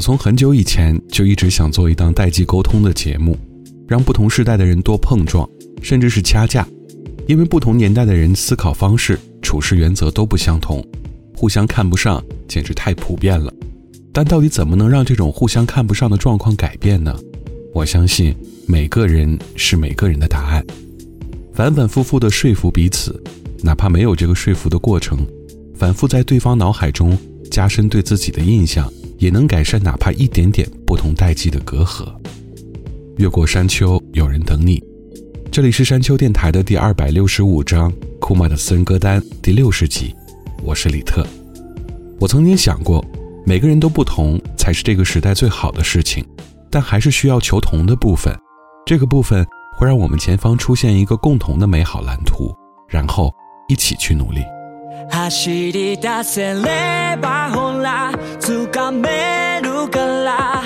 我从很久以前就一直想做一档代际沟通的节目，让不同时代的人多碰撞，甚至是掐架，因为不同年代的人思考方式、处事原则都不相同，互相看不上简直太普遍了。但到底怎么能让这种互相看不上的状况改变呢？我相信每个人是每个人的答案。反反复复的说服彼此，哪怕没有这个说服的过程，反复在对方脑海中加深对自己的印象。也能改善哪怕一点点不同代际的隔阂。越过山丘，有人等你。这里是山丘电台的第二百六十五章库玛的私人歌单第六十集，我是李特。我曾经想过，每个人都不同才是这个时代最好的事情，但还是需要求同的部分。这个部分会让我们前方出现一个共同的美好蓝图，然后一起去努力。走り出せればほら掴めるから。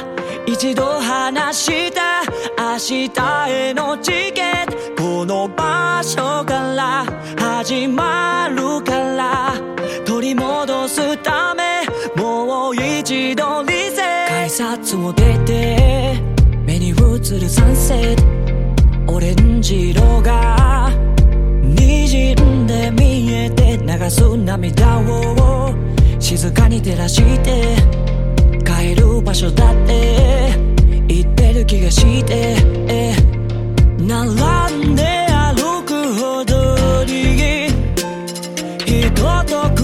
一度話した明日へのチケットこの場所から始まるから。取り戻すためもう一度リセ改札を出て目に映るサンセット。オレンジ色が滲んで見えて流す涙を静かに照らして帰る場所だって言ってる気がして並んで歩くほどに人と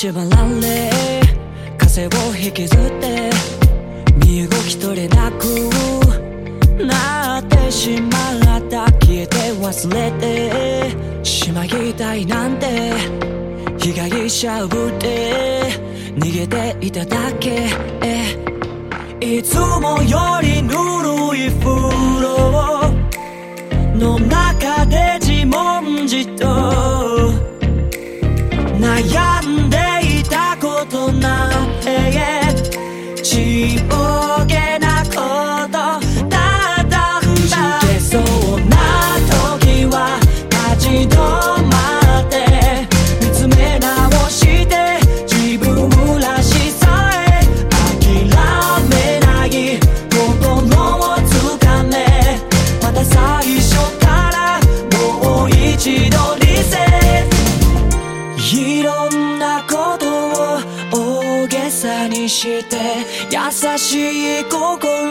縛られ風を引きずって身動き取れなくなってしまった消えて忘れてしまいたいなんて被害者ぶって逃げていただけ。いつもよりぬるい風呂の中で自問自答。大げさにして優しい心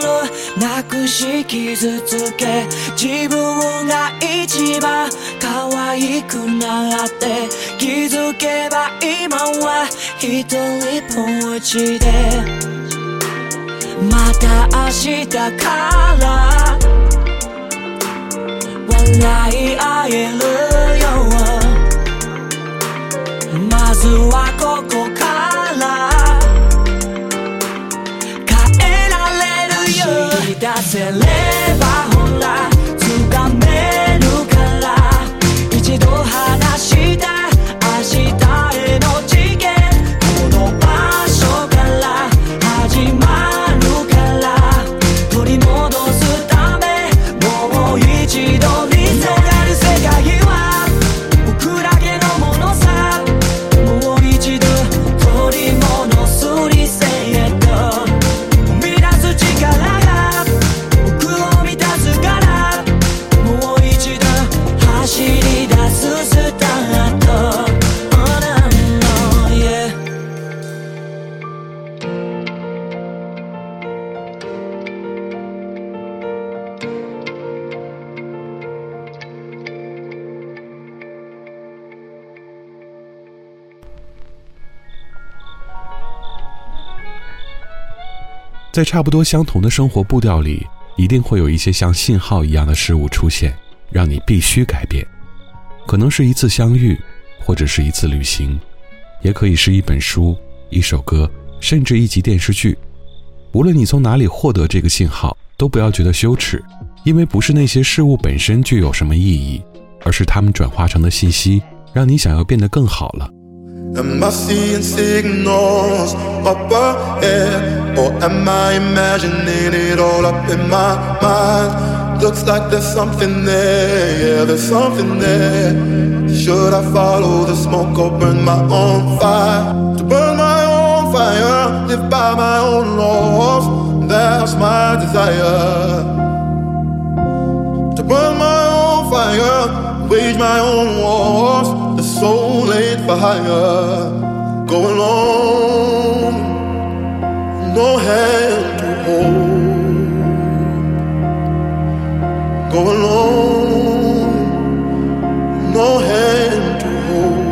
なくし傷つけ自分が一番可愛くなって気づけば今は一人ぼっちでまた明日から笑い合えるよまずはここから vida se live. 在差不多相同的生活步调里，一定会有一些像信号一样的事物出现，让你必须改变。可能是一次相遇，或者是一次旅行，也可以是一本书、一首歌，甚至一集电视剧。无论你从哪里获得这个信号，都不要觉得羞耻，因为不是那些事物本身具有什么意义，而是它们转化成的信息，让你想要变得更好了。Am I seeing signals up ahead? Eh, or am I imagining it all up in my mind? Looks like there's something there, yeah, there's something there. Should I follow the smoke or burn my own fire? To burn my own fire, live by my own laws, that's my desire. To burn my own fire, wage my own wars. Soul ain't for hire. Go alone, no hand to hold. Go alone, no hand to hold.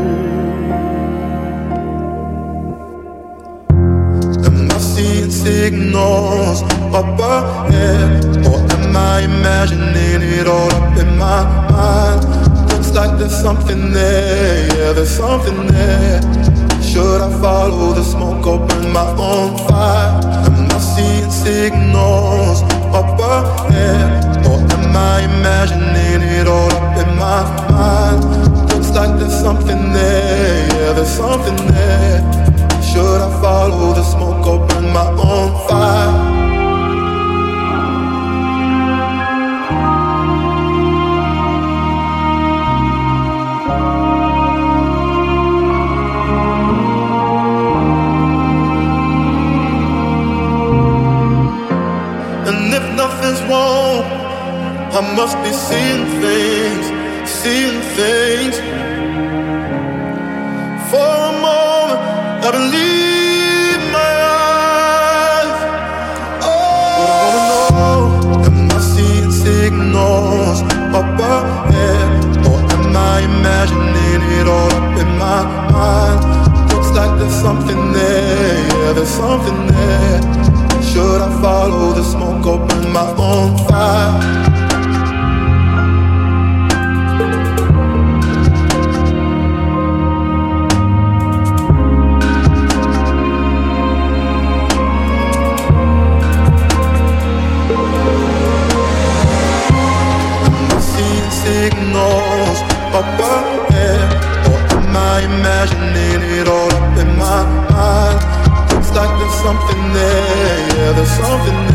Am I seeing signals up ahead? Or am I imagining it all up in my mind? Like there's something there, yeah, there's something there. Should I follow the smoke or burn my own fire? Am I seeing signals up ahead? Or am I imagining it all up in my mind? Looks like there's something there, yeah, there's something there. Should I follow the smoke or burn my own fire? I must be seeing things, seeing things. For a moment, I believe my eyes. Oh, I wanna know, am I seeing signals up ahead? Or am I imagining it all up in my mind? Looks like there's something there, yeah, there's something there. Should I follow the smoke or burn my own fire? There's something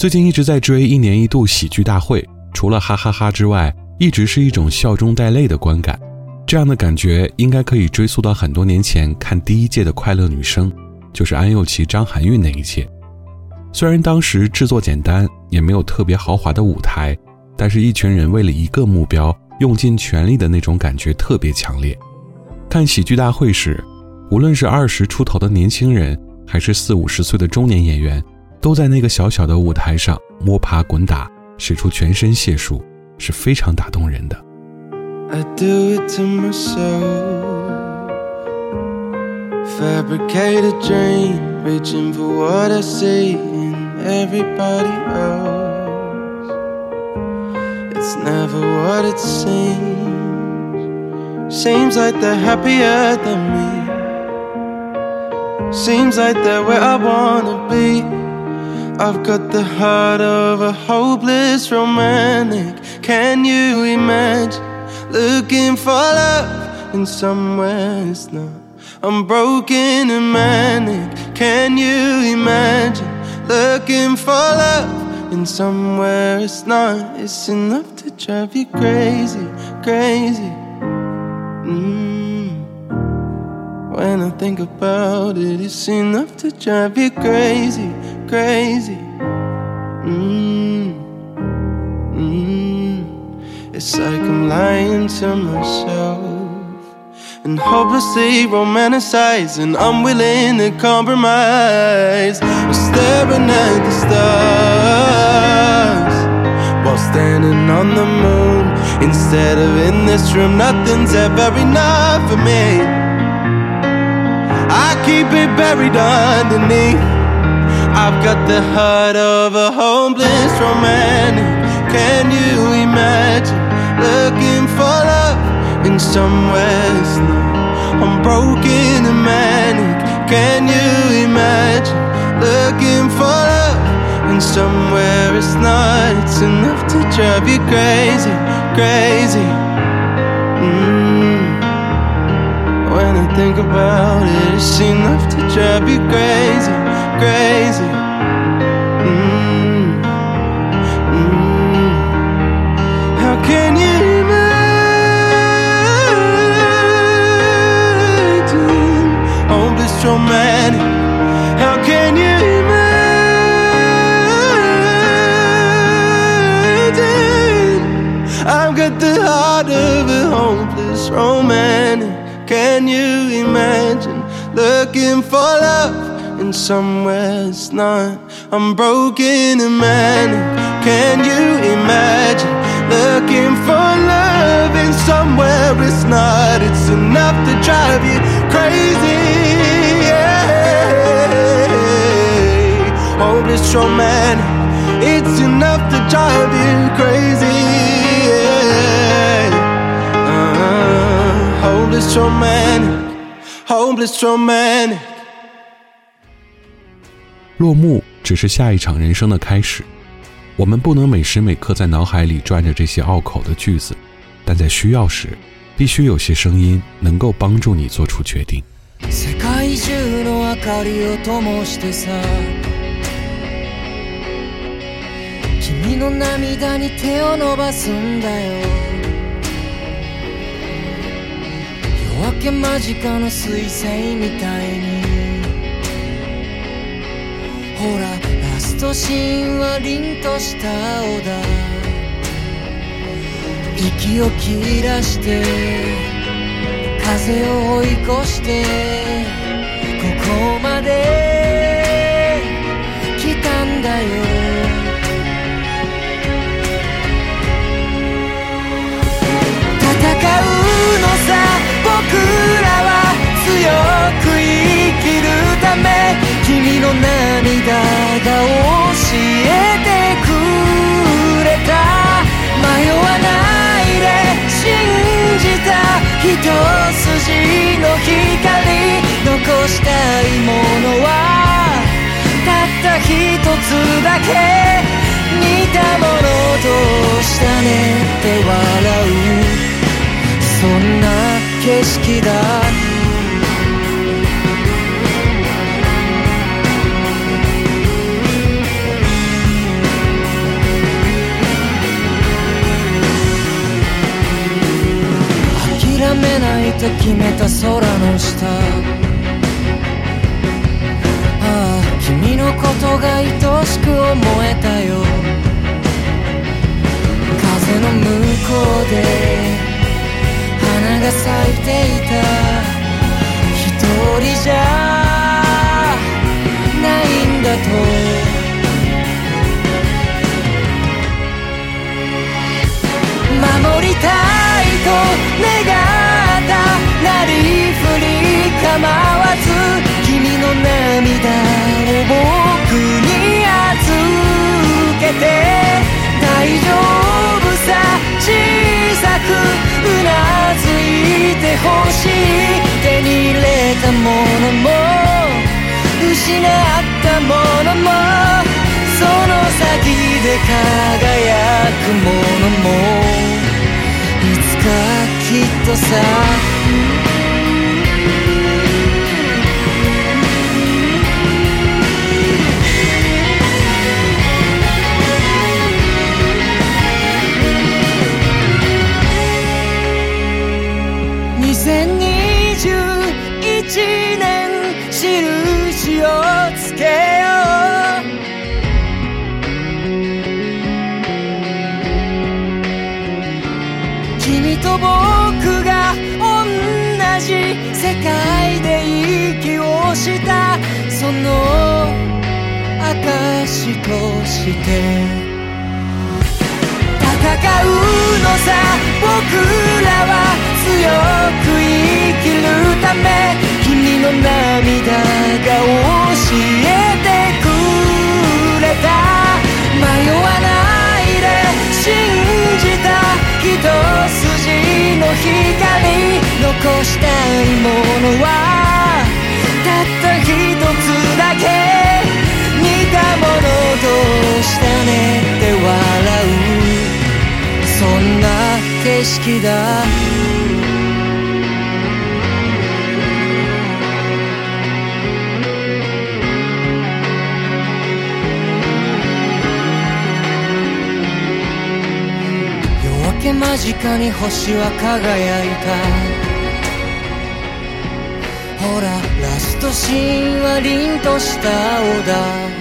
最近一直在追一年一度喜剧大会，除了哈哈哈之外，一直是一种笑中带泪的观感。这样的感觉应该可以追溯到很多年前看第一届的快乐女声，就是安又琪、张含韵那一届。虽然当时制作简单，也没有特别豪华的舞台，但是一群人为了一个目标用尽全力的那种感觉特别强烈。看喜剧大会时，无论是二十出头的年轻人，还是四五十岁的中年演员。都在那个小小的舞台上摸爬滚打，使出全身解数，是非常打动人的。I do it to myself. Fabricate a dream, reaching for what I see in everybody else. It's never what it seems. Seems like they're happier than me. Seems like they're where I wanna be. I've got the heart of a hopeless romantic. Can you imagine looking for love in somewhere it's not? I'm broken and manic. Can you imagine looking for love in somewhere it's not? It's enough to drive you crazy, crazy. Mm. When I think about it, it's enough to drive you crazy crazy. Mm, mm. It's like I'm lying to myself and hopelessly romanticizing. I'm willing to compromise. I'm staring at the stars while standing on the moon. Instead of in this room, nothing's ever enough for me. I keep it buried underneath. I've got the heart of a hopeless romantic. Can you imagine looking for love in somewhere not? I'm broken and manic. Can you imagine looking for love in somewhere it's not? It's enough to drive you crazy, crazy. Mm. When I think about it, it's enough to drive you crazy, crazy. Mm. Mm. How can you imagine romantic? How can you imagine? I've got the heart of a hopeless romantic. Can you imagine looking for love somewhere it's not? I'm broken and manic. Can you imagine? looking for love in somewhere it's not. It's enough to drive you crazy. Yeah. Hopeless romantic. It's enough to drive you crazy. Yeah. Uh, hopeless romantic. Hopeless romantic. 落幕只是下一场人生的开始。我们不能每时每刻在脑海里转着这些拗口的句子，但在需要时，必须有些声音能够帮助你做出决定。世界中の明かりを灯してさ君の涙に手を伸ばすんだよ夜明け間近の彗星みたいに ほらと芯は凛とした青だ息を切らして風を追い越してここまで来たんだよ。戦うのさ僕らは強く生きるため。の涙が教えてくれた。迷わないで信じた一筋の光。残したいものはたった一つだけ。似たものとしたねって笑う。そんな景色だって決めた空の下。ああ君のことが愛しく思えたよ。風の向こうで花が咲いていた。一人じゃないんだと。守りたいと願ったなりふり構わず君の涙を僕に預けて大丈夫さ小さくうなずいてほしい手に入れたものも失ったものもその先で輝くものもいつかきっとさて戦うのさ僕らは強く生きるため君の涙が教えてくれた。迷わないで信じた。一筋の光残したいものはねて笑う。そんな景色だ。夜明け間近に星は輝いた。ほらラストシーンは凛とした青だ。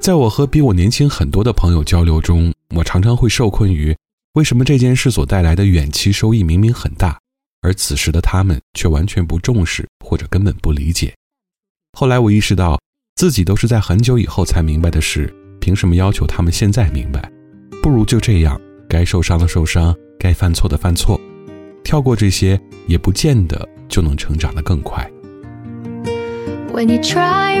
在我和比我年轻很多的朋友交流中，我常常会受困于为什么这件事所带来的远期收益明明很大，而此时的他们却完全不重视或者根本不理解。后来我意识到，自己都是在很久以后才明白的事。凭什么要求他们现在明白？不如就这样，该受伤的受伤，该犯错的犯错，跳过这些，也不见得就能成长得更快。When you try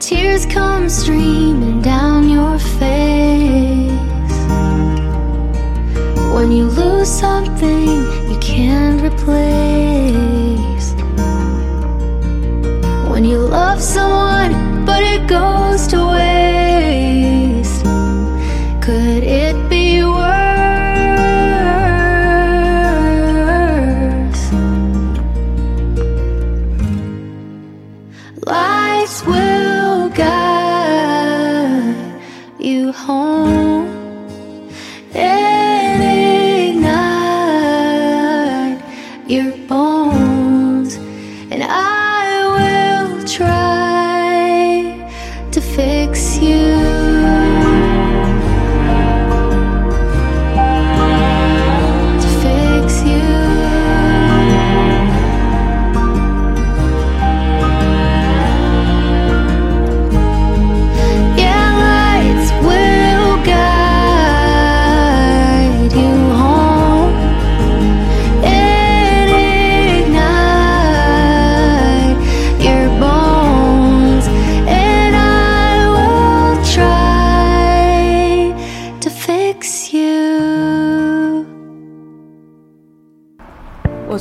Tears come streaming down your face when you lose something you can't replace.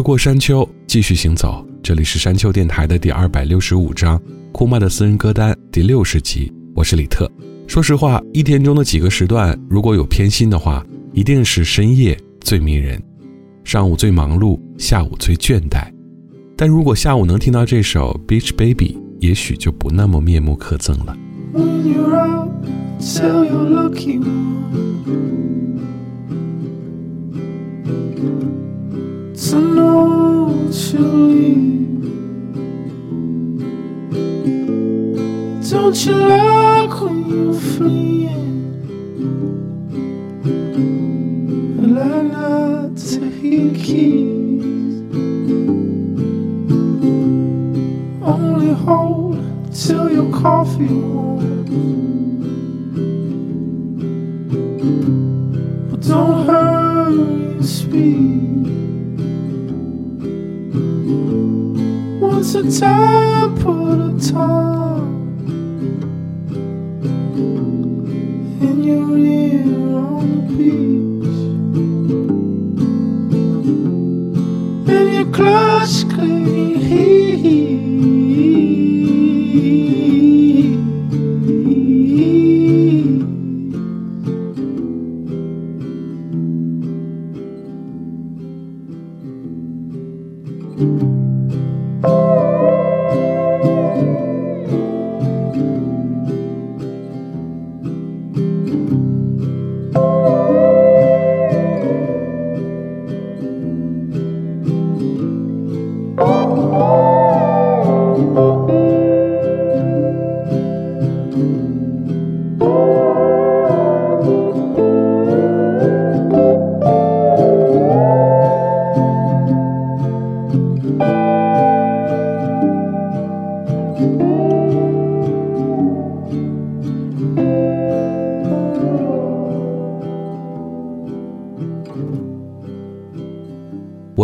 越过山丘，继续行走。这里是山丘电台的第二百六十五章，库妈的私人歌单第六十集。我是李特。说实话，一天中的几个时段，如果有偏心的话，一定是深夜最迷人，上午最忙碌，下午最倦怠。但如果下午能听到这首《Beach Baby》，也许就不那么面目可憎了。When know what you leave. Don't you like when you're fleeing? I not to hear keys. Only hold till your coffee warms. But don't hurry and speed. Once a time, put a time in your ear on the beach. And your clutch clean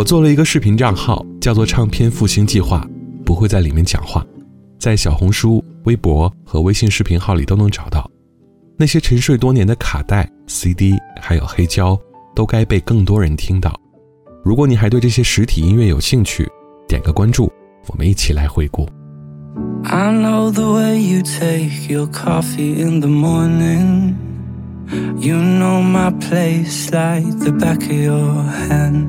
做了一个视频账号，叫做“唱片复兴计划”，不会在里面讲话，在小红书、微博和微信视频号里都能找到。那些沉睡多年的卡带、CD 还有黑胶，都该被更多人听到。如果你还对这些实体音乐有兴趣，点个关注，我们一起来回顾。I know the way you take your coffee in the morning. You know my place like the back of your hand.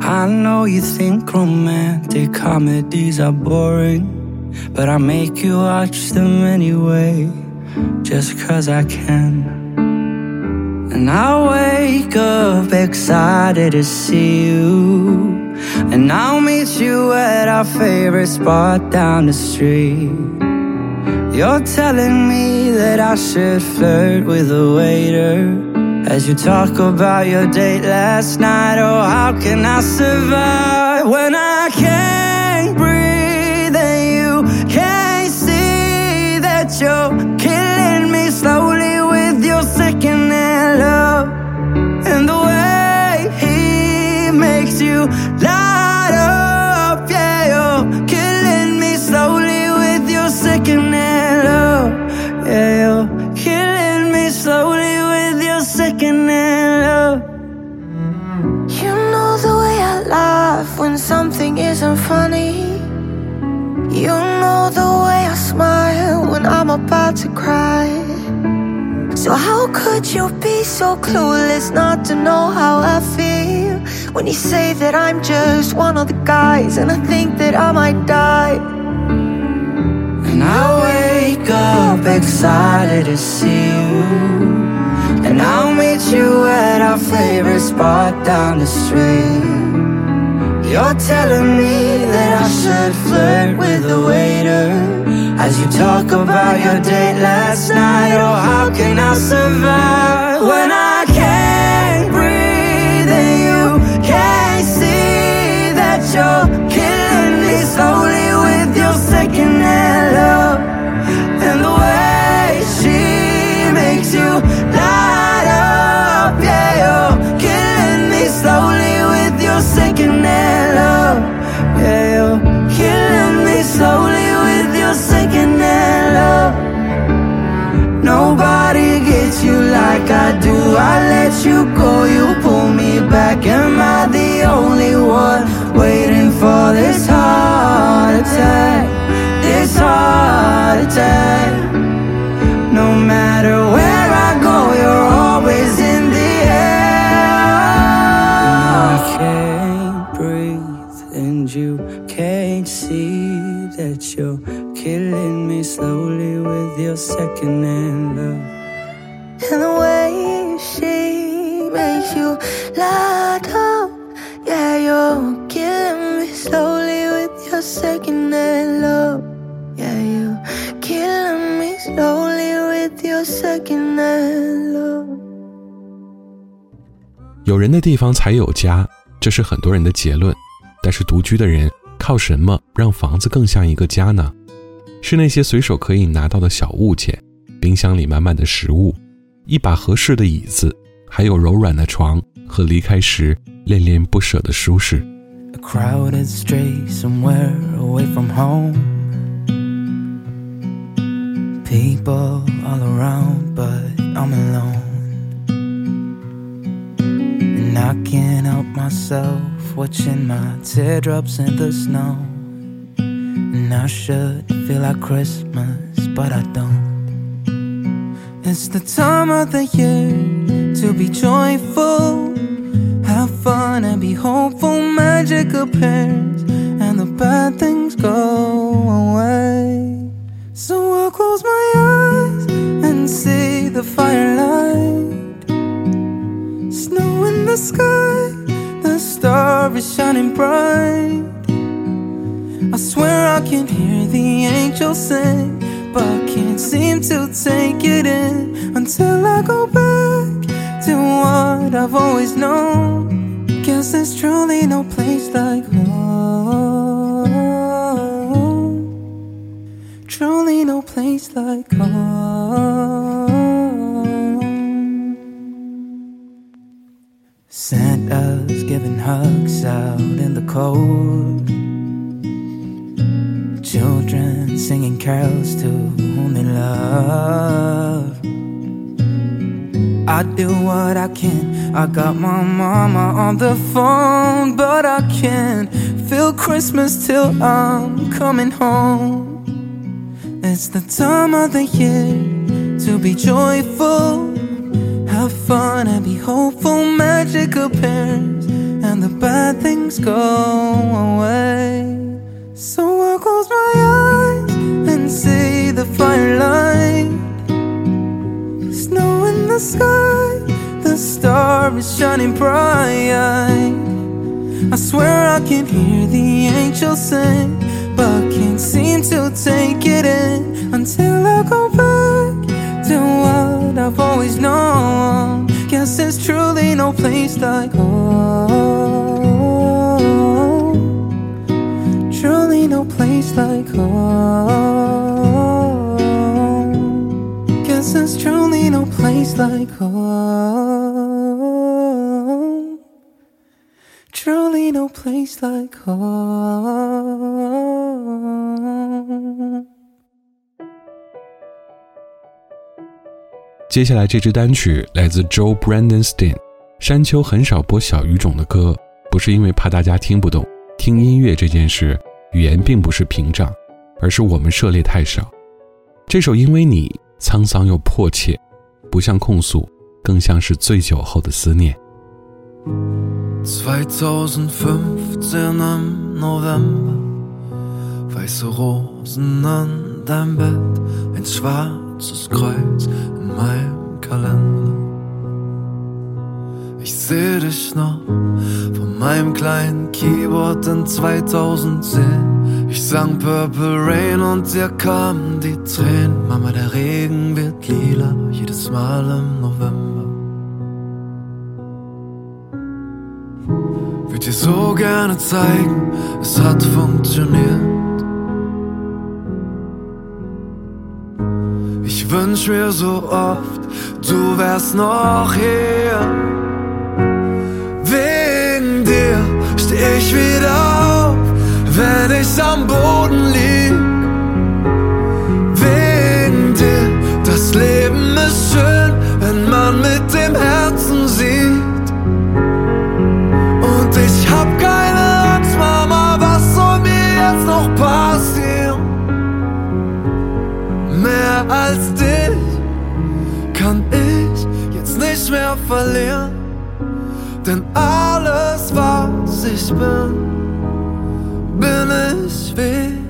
I know you think romantic comedies are boring, but I make you watch them anyway, just cause I can. And I wake up excited to see you. And I'll meet you at our favorite spot down the street. You're telling me that I should flirt with a waiter. As you talk about your date last night, oh, how can I survive when I can't breathe and you can't see that you're You know the way I smile when I'm about to cry. So, how could you be so clueless not to know how I feel? When you say that I'm just one of the guys, and I think that I might die. And I wake up excited to see you. And I'll meet you at our favorite spot down the street. You're telling me that I should flirt with the waiter. As you talk about your date last night, oh, how can I survive when I do. I let you go, you pull me back. Am I the only one waiting for this heart attack? This heart attack. No matter where 地方才有家，这是很多人的结论。但是独居的人靠什么让房子更像一个家呢？是那些随手可以拿到的小物件，冰箱里满满的食物，一把合适的椅子，还有柔软的床和离开时恋恋不舍的舒适。People all around, but I'm alone. And I can't help myself watching my teardrops in the snow. And I should feel like Christmas, but I don't. It's the time of the year to be joyful, have fun and be hopeful. Magic appears and the bad things go away. So I'll close my eyes and see the firelight. The sky, the star is shining bright. I swear I can hear the angels sing, but can't seem to take it in until I go back to what I've always known. Guess there's truly no place like home. Truly no place like home. Santa's giving hugs out in the cold. Children singing carols to whom they love. I do what I can. I got my mama on the phone, but I can't feel Christmas till I'm coming home. It's the time of the year to be joyful, have fun and be hopeful. Magic appears and the bad things go away. So I close my eyes and see the firelight. Snow in the sky, the star is shining bright. I swear I can hear the angels sing, but can't seem to take it in until I go back to what I've always known. Guess there's truly no place like home. Truly no place like home. Guess there's truly no place like home. Truly no place like home. 接下来这支单曲来自 Joe Brandenstein。山丘很少播小语种的歌，不是因为怕大家听不懂。听音乐这件事，语言并不是屏障，而是我们涉猎太少。这首《因为你》沧桑又迫切，不像控诉，更像是醉酒后的思念。weiße Rosen an deinem Bett, ein schwarzes Kreuz meinem Kalender. Ich seh dich noch von meinem kleinen Keyboard in 2010. Ich sang Purple Rain und dir kamen die Tränen. Mama, der Regen wird lila, jedes Mal im November. Würd dir so gerne zeigen, es hat funktioniert. Wünsch mir so oft, du wärst noch hier. Wegen dir steh ich wieder auf, wenn ich am Boden lieg. Verlieren. Denn alles, was ich bin, bin ich wegen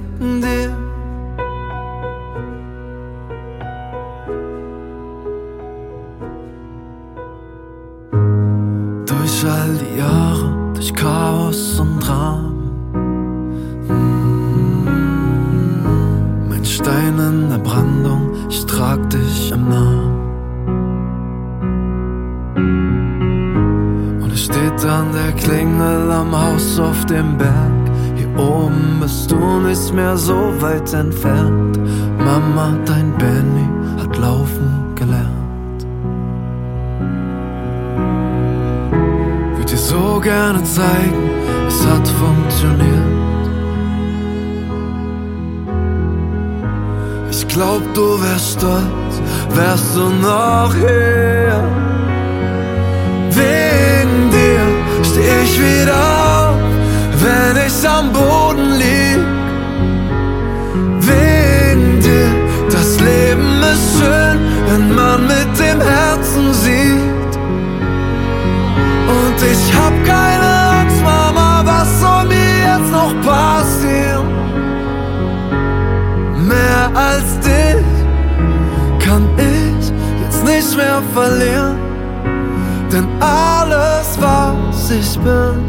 weit entfernt. Mama, dein Benny hat laufen gelernt. Würd dir so gerne zeigen, es hat funktioniert. Ich glaub, du wärst stolz, wärst du noch hier. Verlieren. Denn alles, was ich bin,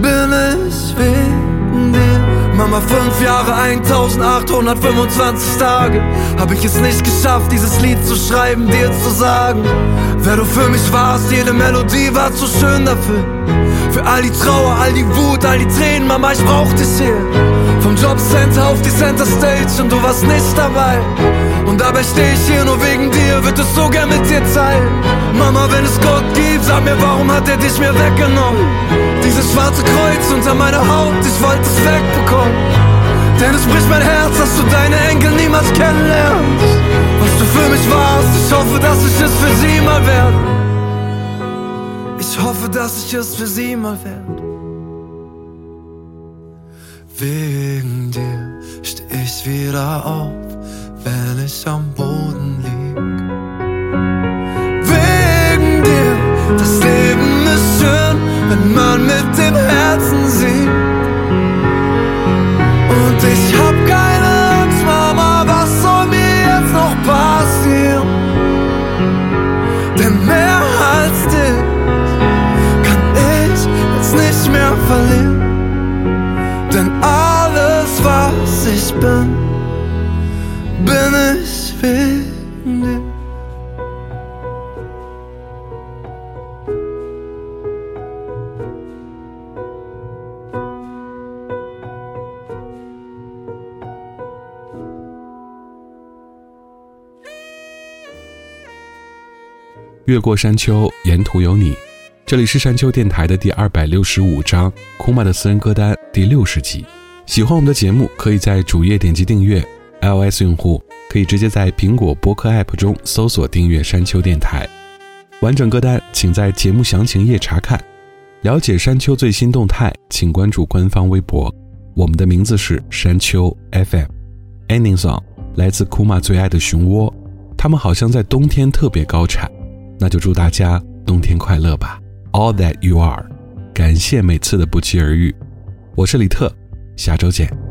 bin ich wegen dir. Mama, fünf Jahre, 1825 Tage Hab ich es nicht geschafft, dieses Lied zu schreiben, dir zu sagen Wer du für mich warst, jede Melodie war zu schön dafür Für all die Trauer, all die Wut, all die Tränen, Mama, ich brauch dich hier Vom Jobcenter auf die Center Stage und du warst nicht dabei Und dabei steh ich hier nur wegen dir, würd es so gern mit dir teilen Mama, wenn es Gott gibt, sag mir, warum hat er dich mir weggenommen? Dieses schwarze Kreuz unter meiner Haut, ich wollte es wegbekommen denn es bricht mein Herz, dass du deine Enkel niemals kennenlernst. Was du für mich warst, ich hoffe, dass ich es für sie mal werde. Ich hoffe, dass ich es für sie mal werde. Wegen dir steh ich wieder auf, wenn ich am Boden lieg. Wegen dir, das Leben ist schön, wenn man mit dem Herzen sieht. 越过山丘，沿途有你。这里是山丘电台的第二百六十五章，库玛的私人歌单第六十集。喜欢我们的节目，可以在主页点击订阅。iOS 用户可以直接在苹果播客 App 中搜索订阅山丘电台。完整歌单请在节目详情页查看。了解山丘最新动态，请关注官方微博。我们的名字是山丘 FM。Ending song 来自库玛最爱的熊窝，他们好像在冬天特别高产，那就祝大家冬天快乐吧。All that you are，感谢每次的不期而遇。我是李特，下周见。